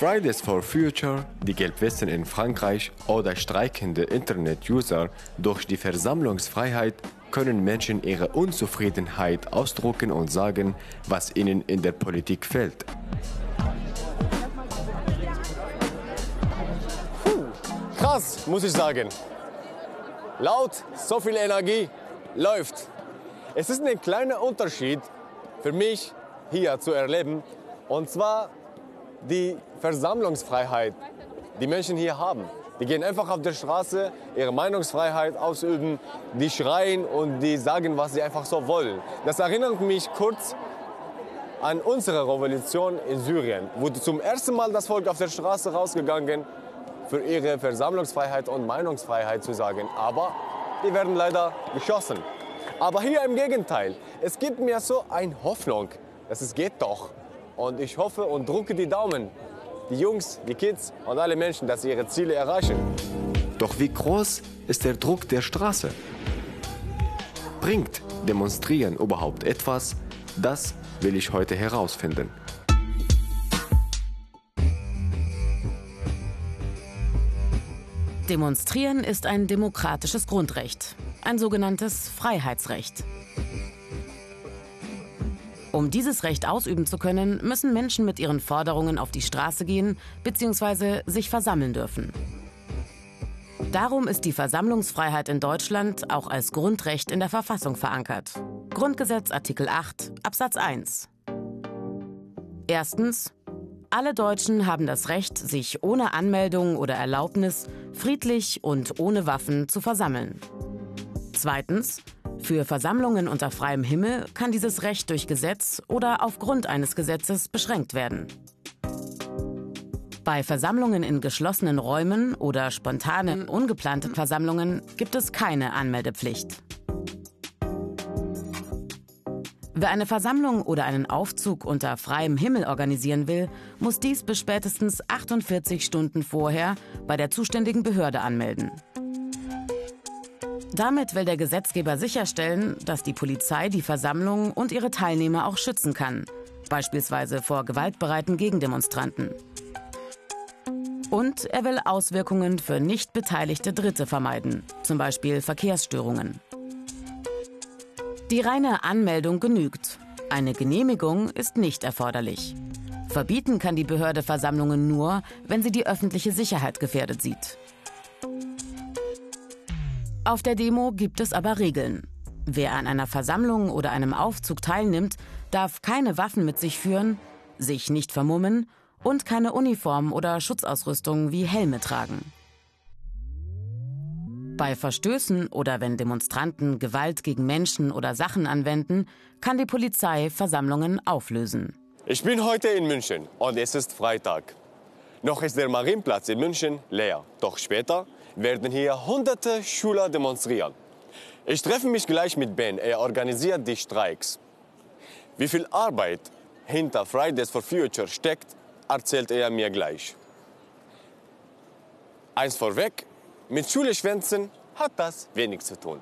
Fridays for Future, die Gelbwesten in Frankreich oder streikende Internet-User durch die Versammlungsfreiheit können Menschen ihre Unzufriedenheit ausdrucken und sagen, was ihnen in der Politik fehlt. Puh, krass, muss ich sagen. Laut, so viel Energie, läuft. Es ist ein kleiner Unterschied für mich hier zu erleben, und zwar die Versammlungsfreiheit, die Menschen hier haben. Die gehen einfach auf der Straße, ihre Meinungsfreiheit ausüben, die schreien und die sagen, was sie einfach so wollen. Das erinnert mich kurz an unsere Revolution in Syrien, wo zum ersten Mal das Volk auf der Straße rausgegangen für ihre Versammlungsfreiheit und Meinungsfreiheit zu sagen. Aber die werden leider geschossen. Aber hier im Gegenteil, es gibt mir so eine Hoffnung, dass es geht doch. Und ich hoffe und drücke die Daumen, die Jungs, die Kids und alle Menschen, dass sie ihre Ziele erreichen. Doch wie groß ist der Druck der Straße? Bringt Demonstrieren überhaupt etwas? Das will ich heute herausfinden. Demonstrieren ist ein demokratisches Grundrecht, ein sogenanntes Freiheitsrecht. Um dieses Recht ausüben zu können, müssen Menschen mit ihren Forderungen auf die Straße gehen bzw. sich versammeln dürfen. Darum ist die Versammlungsfreiheit in Deutschland auch als Grundrecht in der Verfassung verankert. Grundgesetz Artikel 8 Absatz 1. Erstens. Alle Deutschen haben das Recht, sich ohne Anmeldung oder Erlaubnis friedlich und ohne Waffen zu versammeln. Zweitens. Für Versammlungen unter freiem Himmel kann dieses Recht durch Gesetz oder aufgrund eines Gesetzes beschränkt werden. Bei Versammlungen in geschlossenen Räumen oder spontanen, ungeplanten Versammlungen gibt es keine Anmeldepflicht. Wer eine Versammlung oder einen Aufzug unter freiem Himmel organisieren will, muss dies bis spätestens 48 Stunden vorher bei der zuständigen Behörde anmelden. Damit will der Gesetzgeber sicherstellen, dass die Polizei die Versammlung und ihre Teilnehmer auch schützen kann, beispielsweise vor gewaltbereiten Gegendemonstranten. Und er will Auswirkungen für nicht beteiligte Dritte vermeiden, zum Beispiel Verkehrsstörungen. Die reine Anmeldung genügt. Eine Genehmigung ist nicht erforderlich. Verbieten kann die Behörde Versammlungen nur, wenn sie die öffentliche Sicherheit gefährdet sieht. Auf der Demo gibt es aber Regeln. Wer an einer Versammlung oder einem Aufzug teilnimmt, darf keine Waffen mit sich führen, sich nicht vermummen und keine Uniform oder Schutzausrüstung wie Helme tragen. Bei Verstößen oder wenn Demonstranten Gewalt gegen Menschen oder Sachen anwenden, kann die Polizei Versammlungen auflösen. Ich bin heute in München und es ist Freitag. Noch ist der Marienplatz in München leer. Doch später werden hier hunderte Schüler demonstrieren. Ich treffe mich gleich mit Ben. Er organisiert die Streiks. Wie viel Arbeit hinter Fridays for Future steckt, erzählt er mir gleich. Eins vorweg, mit Schule hat das wenig zu tun.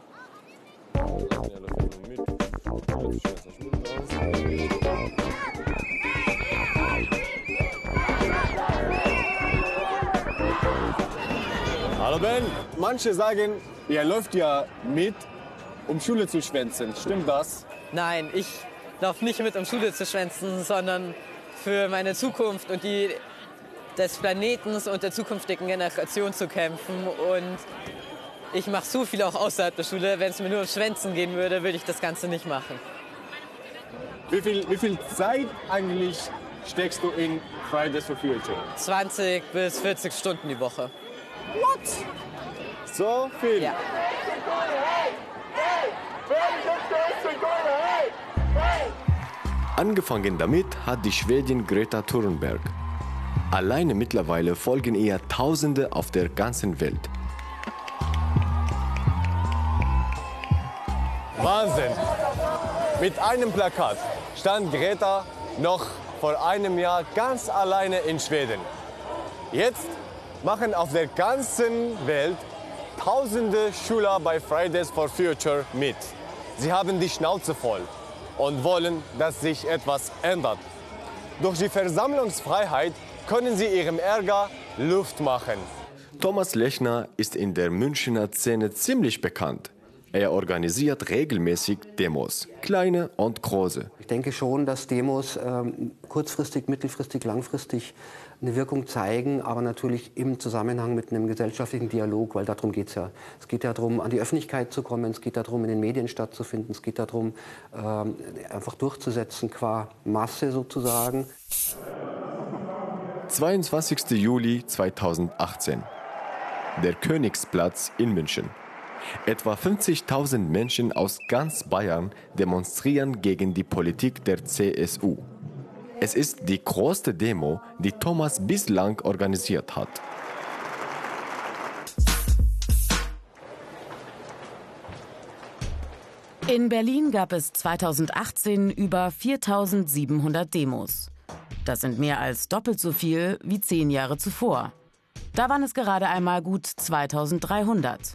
Hallo Ben, manche sagen, ihr läuft ja mit, um Schule zu schwänzen. Stimmt das? Nein, ich laufe nicht mit, um Schule zu schwänzen, sondern für meine Zukunft und die des Planetens und der zukünftigen Generation zu kämpfen. Und ich mache so viel auch außerhalb der Schule. Wenn es mir nur um Schwänzen gehen würde, würde ich das Ganze nicht machen. Wie viel, wie viel Zeit eigentlich steckst du in Fridays for Future? 20 bis 40 Stunden die Woche. What? So viel? Ja. Angefangen damit hat die Schwedin Greta Thunberg. Alleine mittlerweile folgen ihr Tausende auf der ganzen Welt. Wahnsinn! Mit einem Plakat stand Greta noch vor einem Jahr ganz alleine in Schweden. Jetzt machen auf der ganzen Welt tausende Schüler bei Fridays for Future mit. Sie haben die Schnauze voll und wollen, dass sich etwas ändert. Durch die Versammlungsfreiheit können sie ihrem Ärger Luft machen. Thomas Lechner ist in der Münchner Szene ziemlich bekannt. Er organisiert regelmäßig Demos, kleine und große. Ich denke schon, dass Demos ähm, kurzfristig, mittelfristig, langfristig eine Wirkung zeigen, aber natürlich im Zusammenhang mit einem gesellschaftlichen Dialog, weil darum geht es ja. Es geht ja darum, an die Öffentlichkeit zu kommen, es geht darum, in den Medien stattzufinden, es geht darum, ähm, einfach durchzusetzen qua Masse sozusagen. 22. Juli 2018. Der Königsplatz in München. Etwa 50.000 Menschen aus ganz Bayern demonstrieren gegen die Politik der CSU. Es ist die größte Demo, die Thomas bislang organisiert hat. In Berlin gab es 2018 über 4700 Demos. Das sind mehr als doppelt so viel wie zehn Jahre zuvor. Da waren es gerade einmal gut 2300.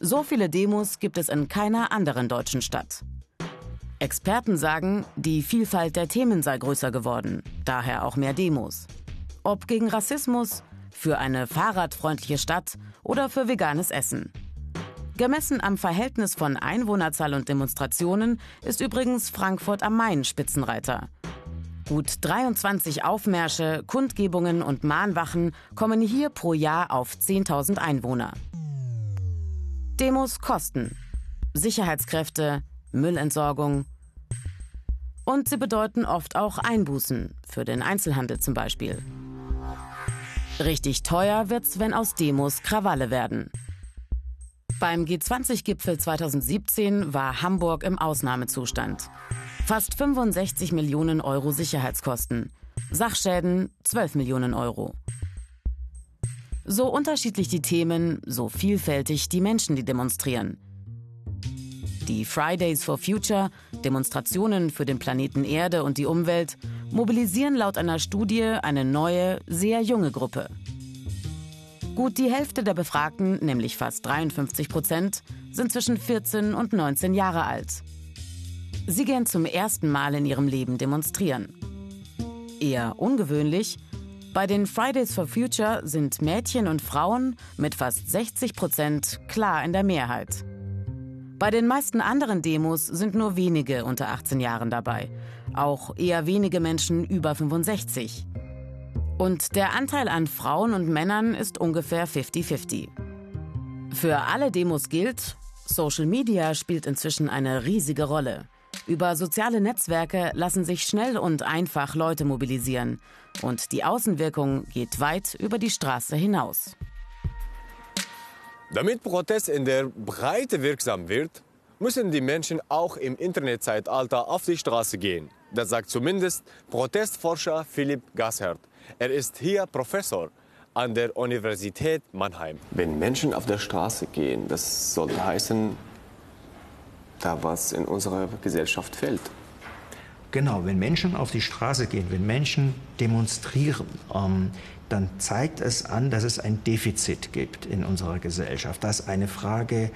So viele Demos gibt es in keiner anderen deutschen Stadt. Experten sagen, die Vielfalt der Themen sei größer geworden, daher auch mehr Demos. Ob gegen Rassismus, für eine fahrradfreundliche Stadt oder für veganes Essen. Gemessen am Verhältnis von Einwohnerzahl und Demonstrationen ist übrigens Frankfurt am Main Spitzenreiter. Gut 23 Aufmärsche, Kundgebungen und Mahnwachen kommen hier pro Jahr auf 10.000 Einwohner. Demos kosten Sicherheitskräfte, Müllentsorgung, und sie bedeuten oft auch Einbußen, für den Einzelhandel zum Beispiel. Richtig teuer wird's, wenn aus Demos Krawalle werden. Beim G20-Gipfel 2017 war Hamburg im Ausnahmezustand. Fast 65 Millionen Euro Sicherheitskosten. Sachschäden 12 Millionen Euro. So unterschiedlich die Themen, so vielfältig die Menschen, die demonstrieren. Die Fridays for Future, Demonstrationen für den Planeten Erde und die Umwelt, mobilisieren laut einer Studie eine neue, sehr junge Gruppe. Gut die Hälfte der Befragten, nämlich fast 53 Prozent, sind zwischen 14 und 19 Jahre alt. Sie gehen zum ersten Mal in ihrem Leben demonstrieren. Eher ungewöhnlich, bei den Fridays for Future sind Mädchen und Frauen mit fast 60 Prozent klar in der Mehrheit. Bei den meisten anderen Demos sind nur wenige unter 18 Jahren dabei, auch eher wenige Menschen über 65. Und der Anteil an Frauen und Männern ist ungefähr 50-50. Für alle Demos gilt, Social Media spielt inzwischen eine riesige Rolle. Über soziale Netzwerke lassen sich schnell und einfach Leute mobilisieren. Und die Außenwirkung geht weit über die Straße hinaus. Damit Protest in der Breite wirksam wird, müssen die Menschen auch im Internetzeitalter auf die Straße gehen. Das sagt zumindest Protestforscher Philipp Gassert. Er ist hier Professor an der Universität Mannheim. Wenn Menschen auf der Straße gehen, das soll heißen, da was in unserer Gesellschaft fällt. Genau, wenn Menschen auf die Straße gehen, wenn Menschen demonstrieren, ähm, dann zeigt es an, dass es ein Defizit gibt in unserer Gesellschaft, dass eine Frage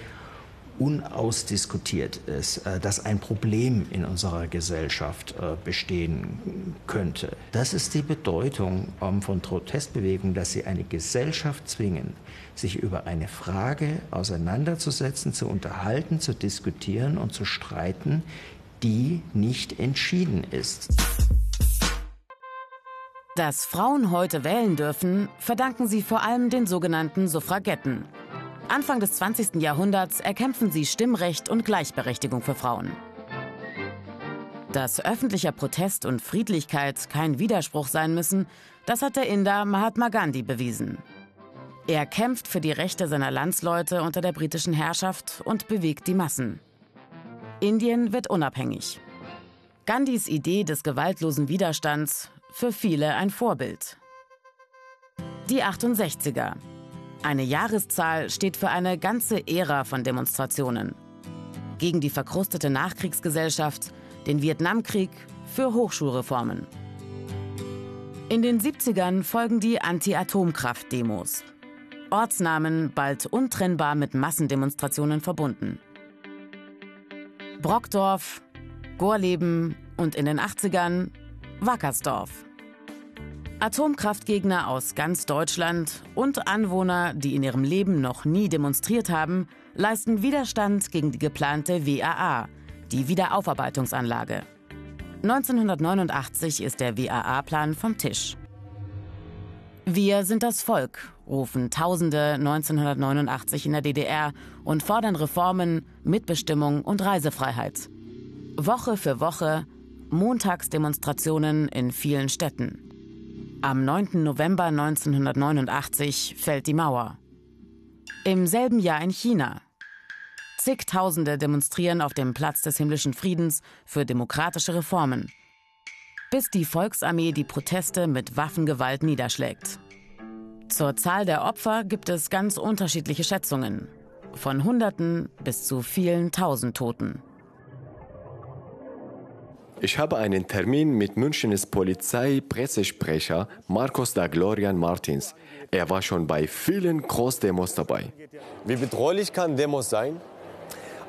unausdiskutiert ist, äh, dass ein Problem in unserer Gesellschaft äh, bestehen könnte. Das ist die Bedeutung ähm, von Protestbewegungen, dass sie eine Gesellschaft zwingen, sich über eine Frage auseinanderzusetzen, zu unterhalten, zu diskutieren und zu streiten, die nicht entschieden ist. Dass Frauen heute wählen dürfen, verdanken sie vor allem den sogenannten Suffragetten. Anfang des 20. Jahrhunderts erkämpfen sie Stimmrecht und Gleichberechtigung für Frauen. Dass öffentlicher Protest und Friedlichkeit kein Widerspruch sein müssen, das hat der Inder Mahatma Gandhi bewiesen. Er kämpft für die Rechte seiner Landsleute unter der britischen Herrschaft und bewegt die Massen. Indien wird unabhängig. Gandhis Idee des gewaltlosen Widerstands für viele ein Vorbild. Die 68er. Eine Jahreszahl steht für eine ganze Ära von Demonstrationen. Gegen die verkrustete Nachkriegsgesellschaft, den Vietnamkrieg, für Hochschulreformen. In den 70ern folgen die Anti-Atomkraft-Demos. Ortsnamen bald untrennbar mit Massendemonstrationen verbunden. Brockdorf, Gorleben und in den 80ern Wackersdorf. Atomkraftgegner aus ganz Deutschland und Anwohner, die in ihrem Leben noch nie demonstriert haben, leisten Widerstand gegen die geplante WAA, die Wiederaufarbeitungsanlage. 1989 ist der WAA-Plan vom Tisch. Wir sind das Volk, rufen Tausende 1989 in der DDR und fordern Reformen, Mitbestimmung und Reisefreiheit. Woche für Woche Montagsdemonstrationen in vielen Städten. Am 9. November 1989 fällt die Mauer. Im selben Jahr in China. Zigtausende demonstrieren auf dem Platz des himmlischen Friedens für demokratische Reformen, bis die Volksarmee die Proteste mit Waffengewalt niederschlägt. Zur Zahl der Opfer gibt es ganz unterschiedliche Schätzungen, von Hunderten bis zu vielen Tausend Toten. Ich habe einen Termin mit Münchens Polizeipressesprecher Marcos da Glorian Martins. Er war schon bei vielen Großdemos dabei. Wie bedrohlich kann Demos sein?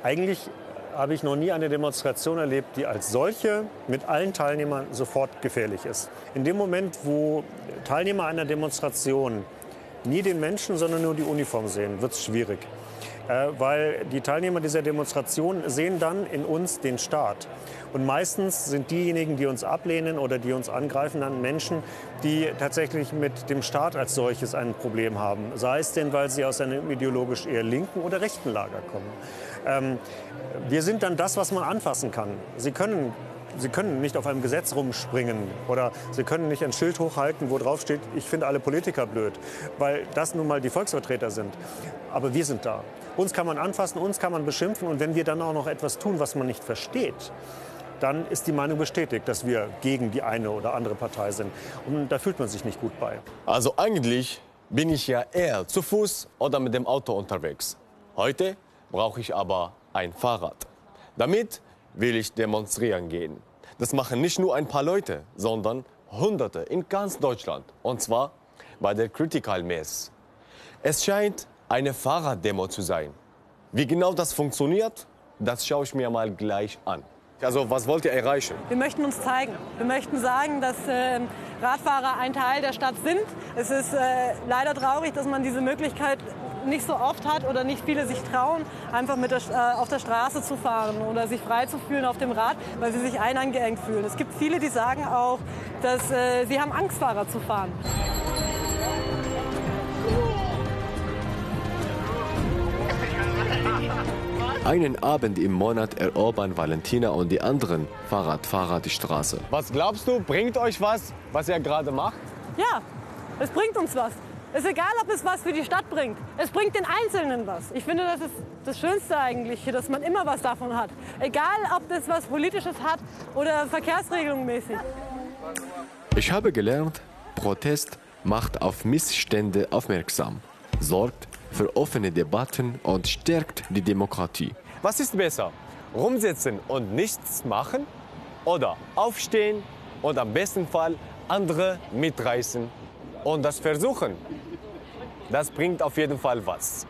Eigentlich habe ich noch nie eine Demonstration erlebt, die als solche mit allen Teilnehmern sofort gefährlich ist. In dem Moment, wo Teilnehmer einer Demonstration nie den Menschen, sondern nur die Uniform sehen, wird es schwierig. Äh, weil die Teilnehmer dieser Demonstration sehen dann in uns den Staat. Und meistens sind diejenigen, die uns ablehnen oder die uns angreifen, dann Menschen, die tatsächlich mit dem Staat als solches ein Problem haben. Sei es denn, weil sie aus einem ideologisch eher linken oder rechten Lager kommen. Ähm, wir sind dann das, was man anfassen kann. Sie können Sie können nicht auf einem Gesetz rumspringen oder Sie können nicht ein Schild hochhalten, wo drauf steht, ich finde alle Politiker blöd, weil das nun mal die Volksvertreter sind. Aber wir sind da. Uns kann man anfassen, uns kann man beschimpfen und wenn wir dann auch noch etwas tun, was man nicht versteht, dann ist die Meinung bestätigt, dass wir gegen die eine oder andere Partei sind. Und da fühlt man sich nicht gut bei. Also eigentlich bin ich ja eher zu Fuß oder mit dem Auto unterwegs. Heute brauche ich aber ein Fahrrad. Damit will ich demonstrieren gehen. Das machen nicht nur ein paar Leute, sondern Hunderte in ganz Deutschland. Und zwar bei der Critical Mess. Es scheint eine Fahrraddemo zu sein. Wie genau das funktioniert, das schaue ich mir mal gleich an. Also was wollt ihr erreichen? Wir möchten uns zeigen. Wir möchten sagen, dass äh, Radfahrer ein Teil der Stadt sind. Es ist äh, leider traurig, dass man diese Möglichkeit nicht so oft hat oder nicht viele sich trauen, einfach mit der, äh, auf der Straße zu fahren oder sich frei zu fühlen auf dem Rad, weil sie sich eingeengt fühlen. Es gibt viele, die sagen auch, dass äh, sie haben Angst, Fahrrad zu fahren. Einen Abend im Monat erobern Valentina und die anderen Fahrradfahrer die Straße. Was glaubst du, bringt euch was, was ihr gerade macht? Ja, es bringt uns was. Es ist egal, ob es was für die Stadt bringt. Es bringt den Einzelnen was. Ich finde, das ist das Schönste eigentlich, dass man immer was davon hat. Egal, ob das was Politisches hat oder Verkehrsregelung mäßig. Ich habe gelernt, Protest macht auf Missstände aufmerksam, sorgt für offene Debatten und stärkt die Demokratie. Was ist besser? Rumsitzen und nichts machen? Oder aufstehen und am besten Fall andere mitreißen und das versuchen? Das bringt auf jeden Fall was.